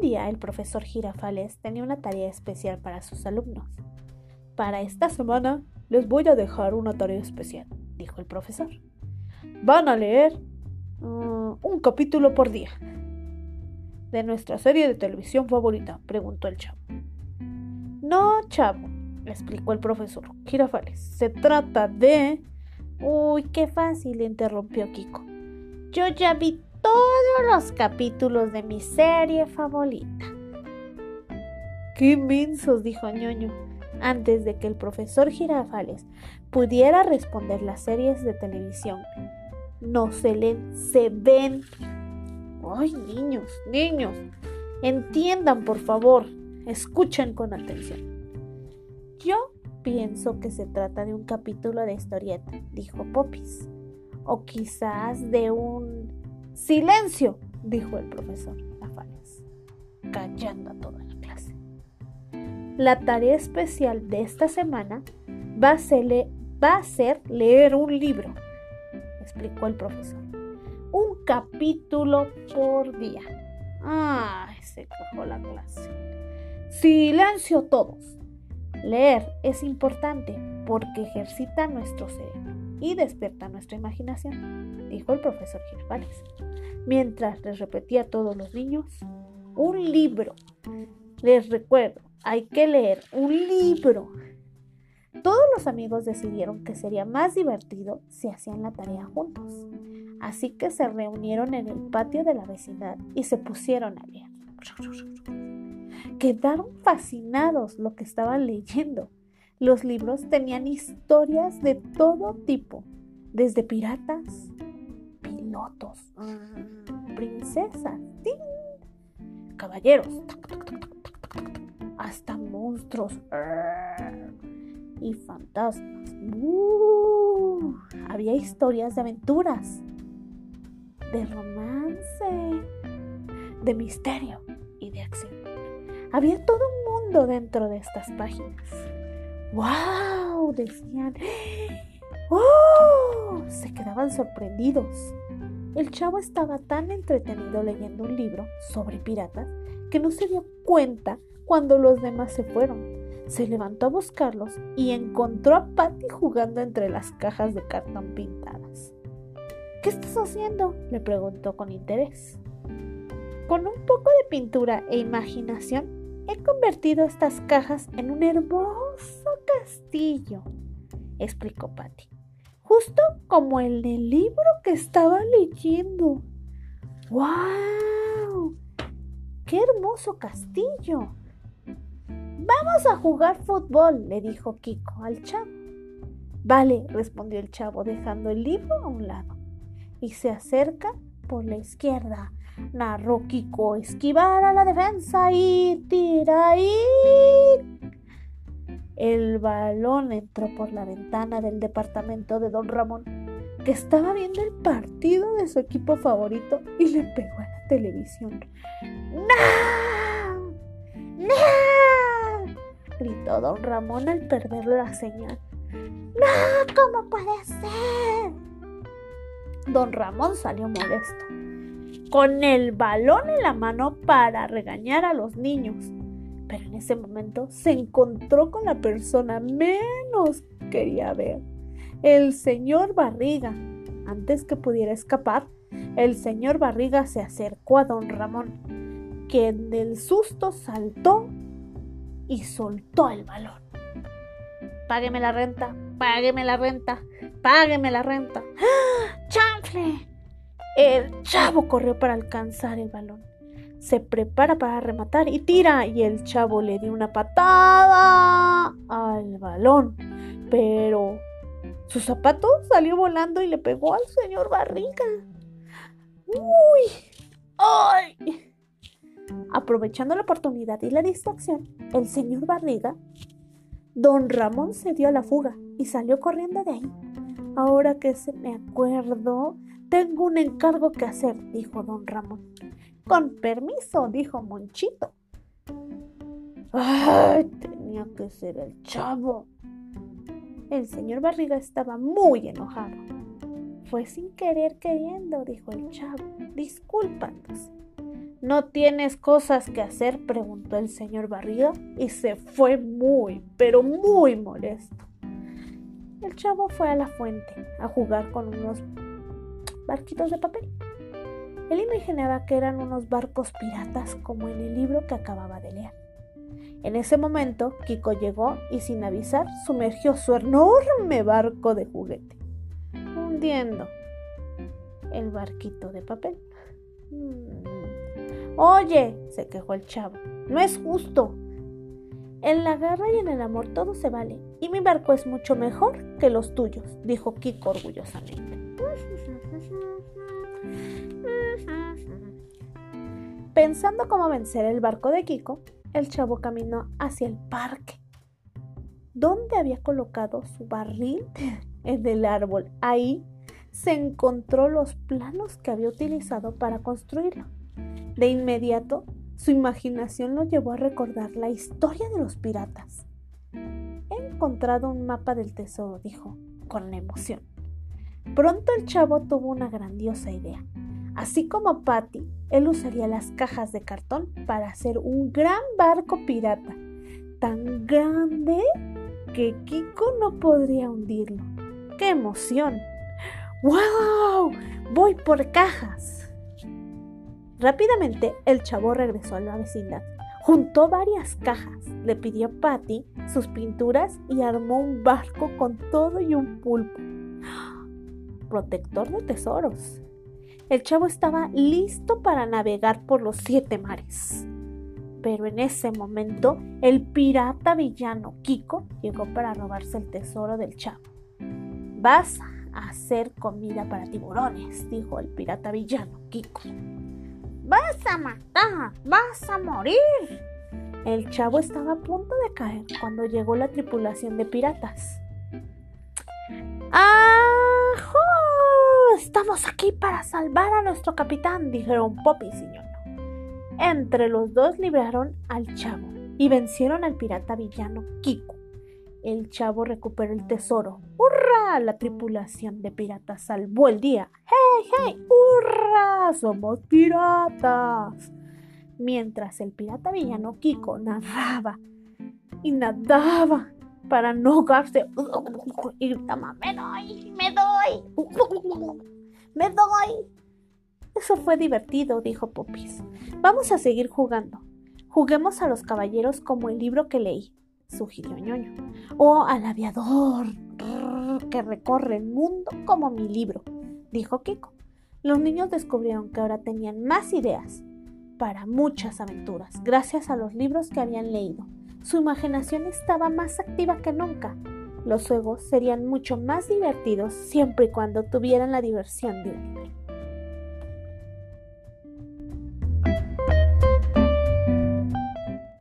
Día el profesor Girafales tenía una tarea especial para sus alumnos. Para esta semana les voy a dejar una tarea especial, dijo el profesor. Van a leer mm, un capítulo por día. ¿De nuestra serie de televisión favorita? preguntó el chavo. No, chavo, explicó el profesor Girafales. Se trata de... Uy, qué fácil, interrumpió Kiko. Yo ya vi todos los capítulos de mi serie favorita. ¡Qué inmensos! dijo ñoño, antes de que el profesor Girafales pudiera responder las series de televisión. No se leen, se ven. ¡Ay, niños, niños! Entiendan, por favor. Escuchen con atención. Yo pienso que se trata de un capítulo de historieta, dijo Popis. O quizás de un ¡Silencio! dijo el profesor Afales, callando a toda la clase. La tarea especial de esta semana va a, ser, leer un libro, explicó el profesor. Un capítulo por día. ¡Ay! se cojó la clase. Silencio todos. Leer es importante porque ejercita nuestro cerebro y despierta nuestra imaginación, dijo el profesor Girafales, mientras les repetía a todos los niños, un libro. Les recuerdo, hay que leer un libro. Todos los amigos decidieron que sería más divertido si hacían la tarea juntos. Así que se reunieron en el patio de la vecindad y se pusieron a leer. Quedaron fascinados lo que estaban leyendo. Los libros tenían historias de todo tipo, desde piratas, pilotos, princesas, caballeros, hasta monstruos y fantasmas. había historias de aventuras, de romance, de misterio y de acción. Había todo un mundo dentro de estas páginas. ¡Wow! decían. ¡Oh! Se quedaban sorprendidos. El chavo estaba tan entretenido leyendo un libro sobre piratas que no se dio cuenta cuando los demás se fueron. Se levantó a buscarlos y encontró a Patty jugando entre las cajas de cartón pintadas. ¿Qué estás haciendo? le preguntó con interés. Con un poco de pintura e imaginación He convertido estas cajas en un hermoso castillo, explicó Patty, justo como el libro que estaba leyendo. ¡Wow! ¡Qué hermoso castillo! Vamos a jugar fútbol, le dijo Kiko al chavo. Vale, respondió el chavo, dejando el libro a un lado. Y se acerca por la izquierda narró Kiko esquivar a la defensa y tira. El balón entró por la ventana del departamento de don Ramón, que estaba viendo el partido de su equipo favorito y le pegó a la televisión. ¡No! ¡No! gritó don Ramón al perder la señal. ¡No! ¿Cómo puede ser? Don Ramón salió molesto con el balón en la mano para regañar a los niños. Pero en ese momento se encontró con la persona menos quería ver, el señor Barriga. Antes que pudiera escapar, el señor Barriga se acercó a don Ramón, quien del susto saltó y soltó el balón. Págueme la renta, págueme la renta, págueme la renta. ¡Ah! El chavo corrió para alcanzar el balón. Se prepara para rematar y tira y el chavo le dio una patada al balón. Pero su zapato salió volando y le pegó al señor Barriga. ¡Uy! ¡Ay! Aprovechando la oportunidad y la distracción, el señor Barriga, don Ramón se dio a la fuga y salió corriendo de ahí. Ahora que se me acuerdo, tengo un encargo que hacer, dijo don Ramón. Con permiso, dijo Monchito. Ay, tenía que ser el chavo. El señor Barriga estaba muy enojado. Fue sin querer queriendo, dijo el chavo, disculpándose. ¿No tienes cosas que hacer? preguntó el señor Barriga y se fue muy, pero muy molesto. El chavo fue a la fuente a jugar con unos barquitos de papel. Él imaginaba que eran unos barcos piratas como en el libro que acababa de leer. En ese momento, Kiko llegó y sin avisar sumergió su enorme barco de juguete, hundiendo el barquito de papel. Mm. Oye, se quejó el chavo, no es justo. En la guerra y en el amor todo se vale, y mi barco es mucho mejor que los tuyos, dijo Kiko orgullosamente. Pensando cómo vencer el barco de Kiko, el chavo caminó hacia el parque, donde había colocado su barril en el árbol. Ahí se encontró los planos que había utilizado para construirlo. De inmediato, su imaginación lo llevó a recordar la historia de los piratas. He encontrado un mapa del tesoro, dijo, con emoción. Pronto el chavo tuvo una grandiosa idea. Así como Patty, él usaría las cajas de cartón para hacer un gran barco pirata, tan grande que Kiko no podría hundirlo. ¡Qué emoción! ¡Wow! Voy por cajas. Rápidamente el chavo regresó a la vecindad. Juntó varias cajas, le pidió a Patty sus pinturas y armó un barco con todo y un pulpo. Protector de tesoros. El chavo estaba listo para navegar por los siete mares. Pero en ese momento el pirata villano Kiko llegó para robarse el tesoro del chavo. Vas hacer comida para tiburones, dijo el pirata villano Kiko. Vas a matar, vas a morir. El chavo estaba a punto de caer cuando llegó la tripulación de piratas. ¡Ajo! Estamos aquí para salvar a nuestro capitán, dijeron Poppy y. Entre los dos libraron al chavo y vencieron al pirata villano Kiko. El chavo recuperó el tesoro. ¡Hurra! La tripulación de piratas salvó el día. ¡Hey, hey! ¡Hurra! ¡Somos piratas! Mientras el pirata villano Kiko nadaba y nadaba para no ahogarse y ¡Me doy! ¡Me doy! ¡Me doy! Eso fue divertido, dijo Popis. Vamos a seguir jugando. Juguemos a los caballeros como el libro que leí sugirió ñoño. O al aviador que recorre el mundo como mi libro, dijo Kiko. Los niños descubrieron que ahora tenían más ideas para muchas aventuras, gracias a los libros que habían leído. Su imaginación estaba más activa que nunca. Los juegos serían mucho más divertidos siempre y cuando tuvieran la diversión de